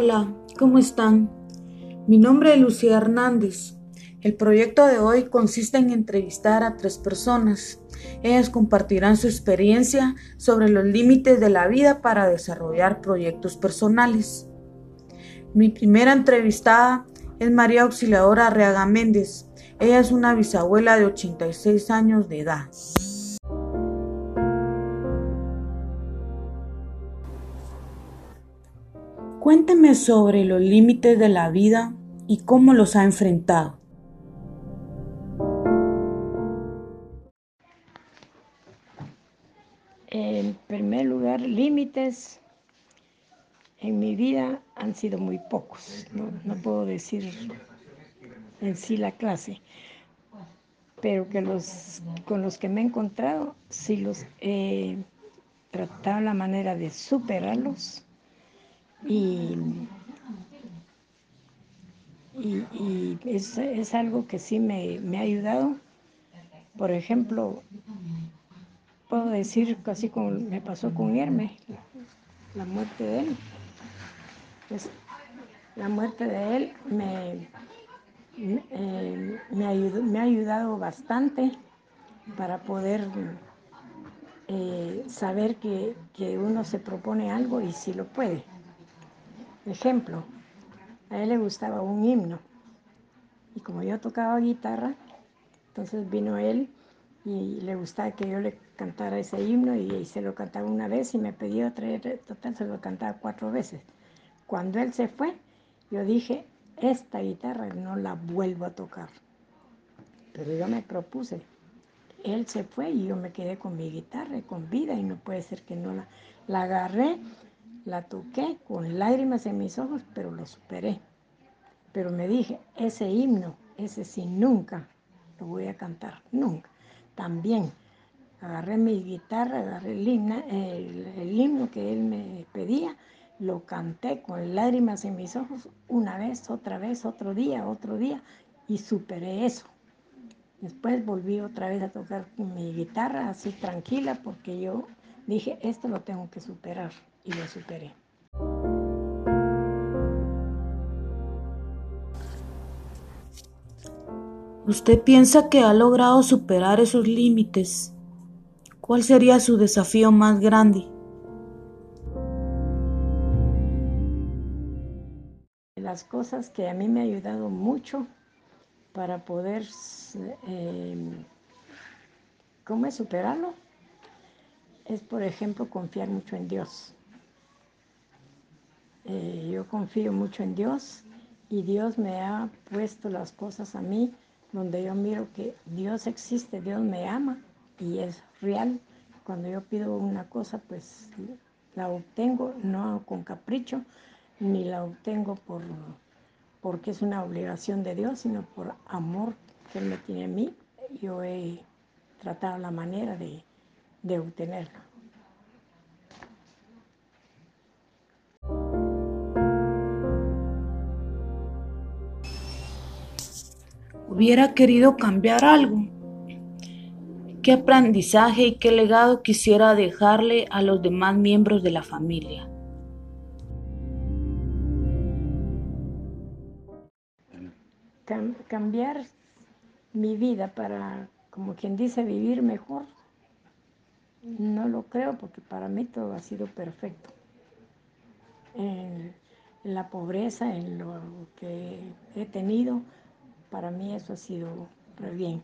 Hola, ¿cómo están? Mi nombre es Lucía Hernández. El proyecto de hoy consiste en entrevistar a tres personas. Ellas compartirán su experiencia sobre los límites de la vida para desarrollar proyectos personales. Mi primera entrevistada es María Auxiliadora Arriaga Méndez. Ella es una bisabuela de 86 años de edad. Cuénteme sobre los límites de la vida y cómo los ha enfrentado. En primer lugar, límites en mi vida han sido muy pocos. No, puedo decir en sí la clase, pero que los con los que me he encontrado sí los he tratado la manera de superarlos y, es, algo que sí me, ha ayudado. Por ejemplo, puedo decir casi como me pasó con Hermes, la muerte de él. Pues, la muerte de él me, eh, me, ha ayudado bastante para poder eh, saber que, que, uno se propone algo y si lo puede. Ejemplo, a él le gustaba un himno y como yo tocaba guitarra, entonces vino él y le gustaba que yo le cantara ese himno y, se lo cantaba una vez y me pidió otra, total se lo cantaba cuatro veces. Cuando él se fue, yo dije, esta guitarra no la vuelvo a tocar. Pero yo me propuse, él se fue y yo me quedé con mi guitarra con vida y no puede ser que no la, la agarré la toqué con lágrimas en mis ojos, pero lo superé. Pero me dije, ese himno, ese sí, nunca lo voy a cantar, nunca. También agarré mi guitarra, agarré el himno, el, himno que él me pedía, lo canté con lágrimas en mis ojos una vez, otra vez, otro día, otro día, y superé eso. Después volví otra vez a tocar mi guitarra así tranquila porque yo dije, esto lo tengo que superar y lo superé. ¿Usted piensa que ha logrado superar esos límites? ¿Cuál sería su desafío más grande? Las cosas que a mí me ha ayudado mucho para poder, eh, ¿cómo es superarlo? Es, por ejemplo, confiar mucho en Dios. Eh, yo confío mucho en Dios y Dios me ha puesto las cosas a mí donde yo miro que Dios existe, Dios me ama y es real. Cuando yo pido una cosa, pues la obtengo, no con capricho, ni la obtengo por, porque es una obligación de Dios, sino por amor que Él me tiene a mí. Yo he tratado la manera de, de obtenerla. Hubiera querido cambiar algo? ¿Qué aprendizaje y qué legado quisiera dejarle a los demás miembros de la familia? cambiar mi vida para, como quien dice, vivir mejor, no lo creo porque para mí todo ha sido perfecto. En, en la pobreza, en lo que he tenido, para mí eso ha sido bien.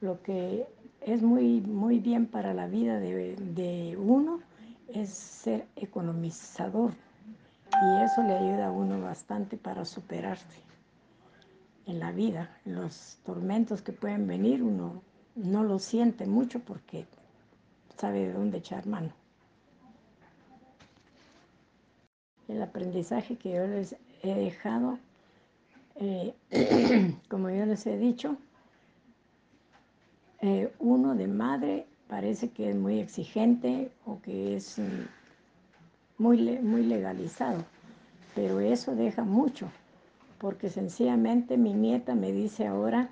Lo que es muy, muy bien para la vida de, uno es ser economizador y eso le ayuda a uno bastante para superarse en la vida. Los tormentos que pueden venir uno no lo siente mucho porque sabe de dónde echar mano. El aprendizaje que yo les he dejado eh, como yo les he dicho, eh, uno de madre parece que es muy exigente o que es mm, muy, muy legalizado, pero eso deja mucho, porque sencillamente mi nieta me dice ahora,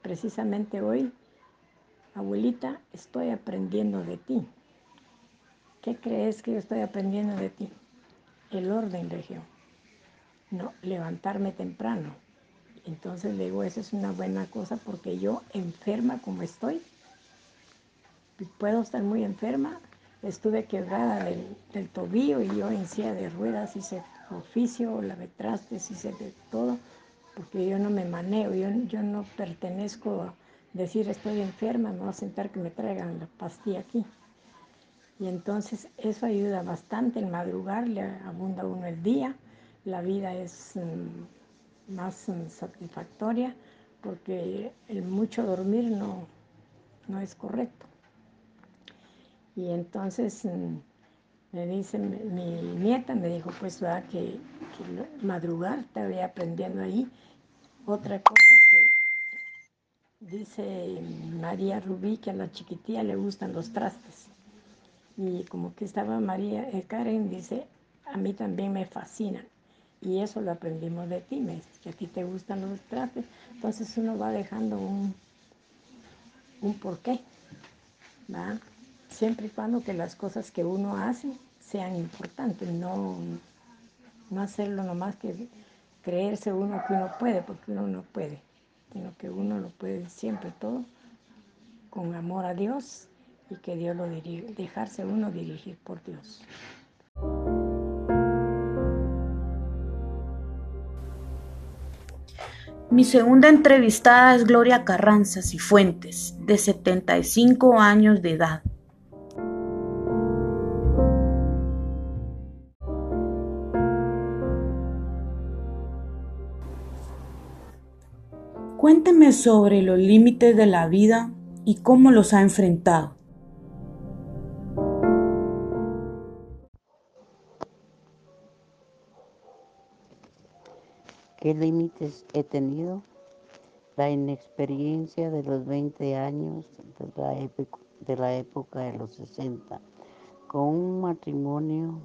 precisamente hoy, abuelita, estoy aprendiendo de ti. ¿Qué crees que yo estoy aprendiendo de ti? El orden, región no, levantarme temprano. Entonces le digo, eso es una buena cosa porque yo enferma como estoy, puedo estar muy enferma, estuve quebrada del, tobillo y yo en silla de ruedas hice oficio, la trastes, hice de todo, porque yo no me maneo, yo, yo no pertenezco a decir estoy enferma, me voy a sentar que me traigan la pastilla aquí. Y entonces eso ayuda bastante, el madrugar le abunda uno el día, la vida es mm, más satisfactoria porque el mucho dormir no, no es correcto. Y entonces mm, me dice mi, nieta, me dijo pues ¿verdad? que, que madrugar, estaba aprendiendo ahí. Otra cosa que dice María Rubí que a la chiquitilla le gustan los trastes. Y como que estaba María eh, Karen, dice, a mí también me fascinan. Y eso lo aprendimos de ti, me que a ti te gustan los trastes. Entonces uno va dejando un, un porqué, ¿va? Siempre y cuando que las cosas que uno hace sean importantes, no, no hacerlo nomás que creerse uno que uno puede, porque uno no puede, sino que uno lo puede siempre todo con amor a Dios y que Dios lo dirige, dejarse uno dirigir por Dios. Mi segunda entrevistada es Gloria Carranza Cifuentes, de 75 años de edad. Cuénteme sobre los límites de la vida y cómo los ha enfrentado. ¿Qué límites he tenido? La inexperiencia de los 20 años de la, época, de la época de los 60, con un matrimonio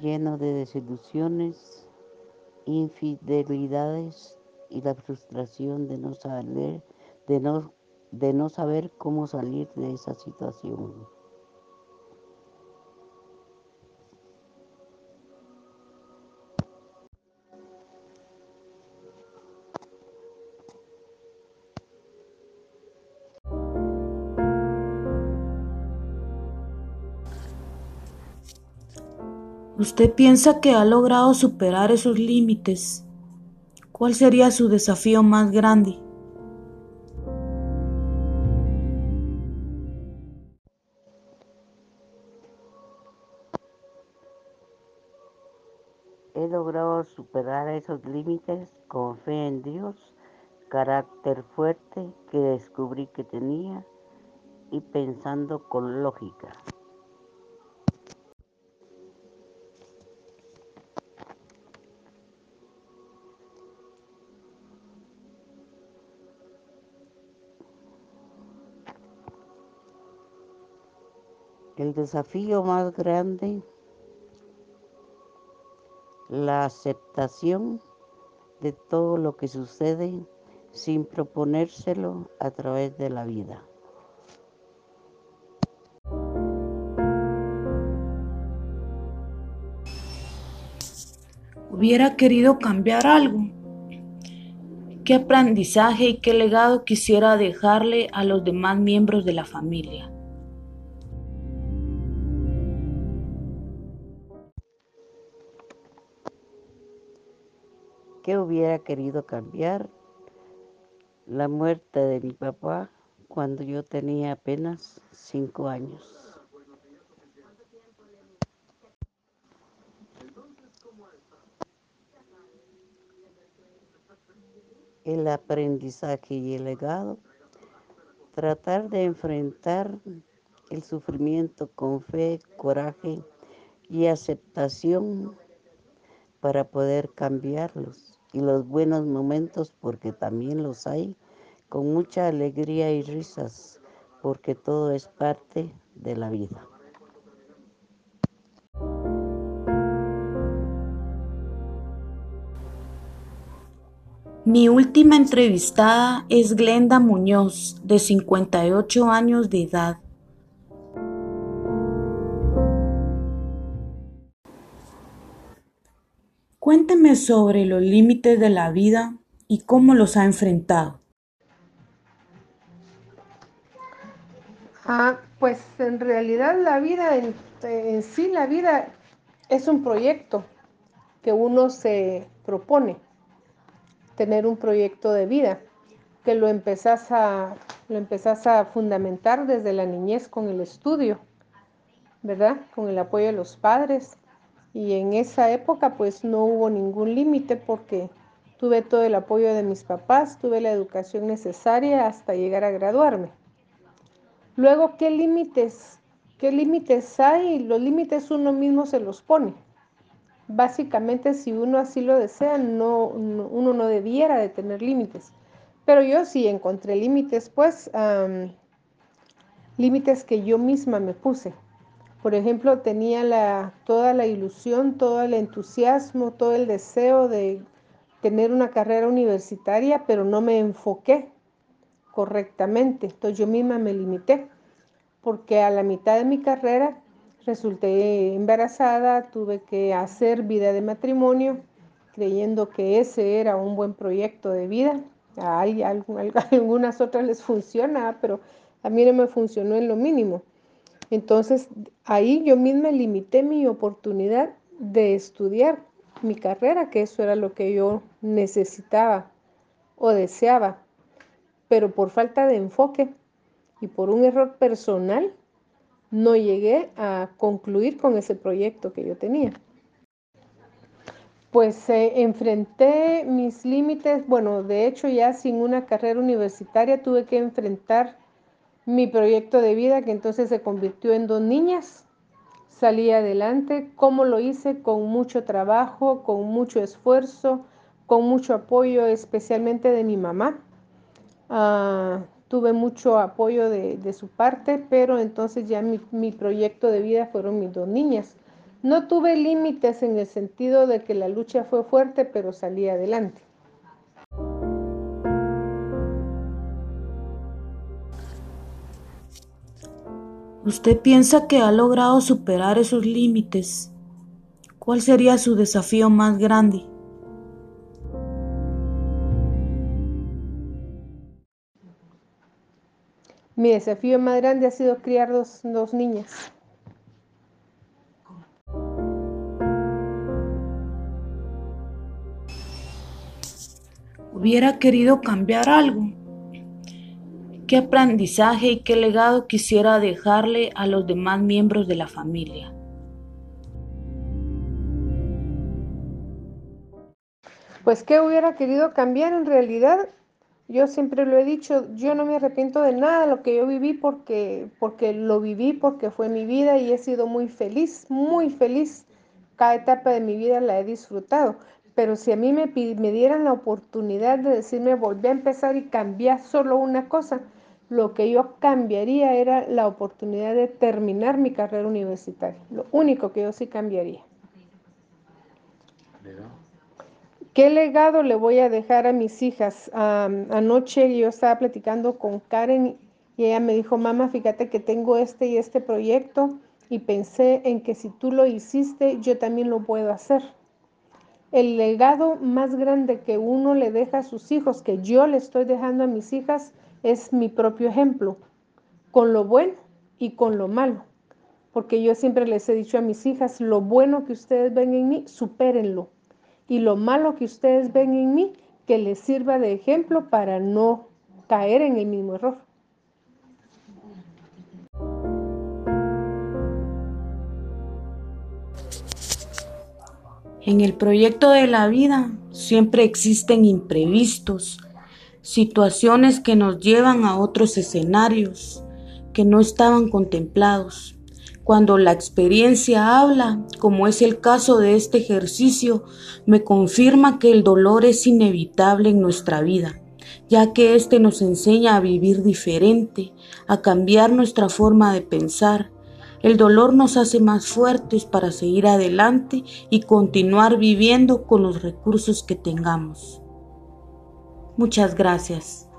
lleno de desilusiones, infidelidades y la frustración de no saber, de no, de no saber cómo salir de esa situación. ¿Usted piensa que ha logrado superar esos límites? ¿Cuál sería su desafío más grande? He logrado superar esos límites con fe en Dios, carácter fuerte que descubrí que tenía y pensando con lógica. El desafío más grande, la aceptación de todo lo que sucede sin proponérselo a través de la vida. ¿Hubiera querido cambiar algo? ¿Qué aprendizaje y qué legado quisiera dejarle a los demás miembros de la familia? ¿Qué hubiera querido cambiar? La muerte de mi papá cuando yo tenía apenas cinco años. El aprendizaje y el legado. Tratar de enfrentar el sufrimiento con fe, coraje y aceptación para poder cambiarlos y los buenos momentos, porque también los hay, con mucha alegría y risas, porque todo es parte de la vida. Mi última entrevistada es Glenda Muñoz, de 58 años de edad. Sobre los límites de la vida y cómo los ha enfrentado. Ah, pues en realidad la vida, en, en sí la vida es un proyecto que uno se propone, tener un proyecto de vida, que lo empezás a, lo empezás a fundamentar desde la niñez con el estudio, ¿verdad? Con el apoyo de los padres. Y en esa época pues no hubo ningún límite porque tuve todo el apoyo de mis papás, tuve la educación necesaria hasta llegar a graduarme. Luego, ¿qué límites? ¿Qué límites hay? Los límites uno mismo se los pone. Básicamente, si uno así lo desea, no, uno no debiera de tener límites. Pero yo sí encontré límites, pues, límites que yo misma me puse. Por ejemplo, tenía toda la ilusión, todo el entusiasmo, todo el deseo de tener una carrera universitaria, pero no me enfoqué correctamente. Entonces yo misma me limité, porque a la mitad de mi carrera resulté embarazada, tuve que hacer vida de matrimonio, creyendo que ese era un buen proyecto de vida. A, algunas otras les funciona, pero a mí no me funcionó en lo mínimo. Entonces ahí yo misma limité mi oportunidad de estudiar mi carrera, que eso era lo que yo necesitaba o deseaba, pero por falta de enfoque y por un error personal, no llegué a concluir con ese proyecto que yo tenía. Pues eh, enfrenté mis límites, bueno, de hecho ya sin una carrera universitaria tuve que enfrentar mi proyecto de vida que entonces se convirtió en dos niñas. Salí adelante, ¿cómo lo hice? Con mucho trabajo, con mucho esfuerzo, con mucho apoyo, especialmente de mi mamá. Ah, tuve mucho apoyo de, su parte, pero entonces ya mi proyecto de vida fueron mis dos niñas. No tuve límites en el sentido de que la lucha fue fuerte, pero salí adelante. ¿Usted piensa que ha logrado superar esos límites? ¿Cuál sería su desafío más grande? Mi desafío más grande ha sido criar dos, dos niñas. ¿Hubiera querido cambiar algo? ¿Qué aprendizaje y qué legado quisiera dejarle a los demás miembros de la familia? Pues qué hubiera querido cambiar en realidad. Yo siempre lo he dicho, yo no me arrepiento de nada de lo que yo viví porque, porque lo viví, porque fue mi vida y he sido muy feliz, muy feliz. Cada etapa de mi vida la he disfrutado. Pero si a mí me, me dieran la oportunidad de decirme volví a empezar y cambiar solo una cosa, lo que yo cambiaría era la oportunidad de terminar mi carrera universitaria. Lo único que yo sí cambiaría. ¿Qué legado le voy a dejar a mis hijas? anoche yo estaba platicando con Karen y ella me dijo, mamá, fíjate que tengo este y este proyecto y pensé en que si tú lo hiciste, yo también lo puedo hacer. El legado más grande que uno le deja a sus hijos, que yo le estoy dejando a mis hijas, es mi propio ejemplo, con lo bueno y con lo malo. Porque yo siempre les he dicho a mis hijas, lo bueno que ustedes ven en mí, supérenlo. Y lo malo que ustedes ven en mí, que les sirva de ejemplo para no caer en el mismo error. En el proyecto de la vida siempre existen imprevistos, situaciones que nos llevan a otros escenarios que no estaban contemplados. Cuando la experiencia habla, como es el caso de este ejercicio, me confirma que el dolor es inevitable en nuestra vida, ya que éste nos enseña a vivir diferente, a cambiar nuestra forma de pensar. El dolor nos hace más fuertes para seguir adelante y continuar viviendo con los recursos que tengamos. Muchas gracias.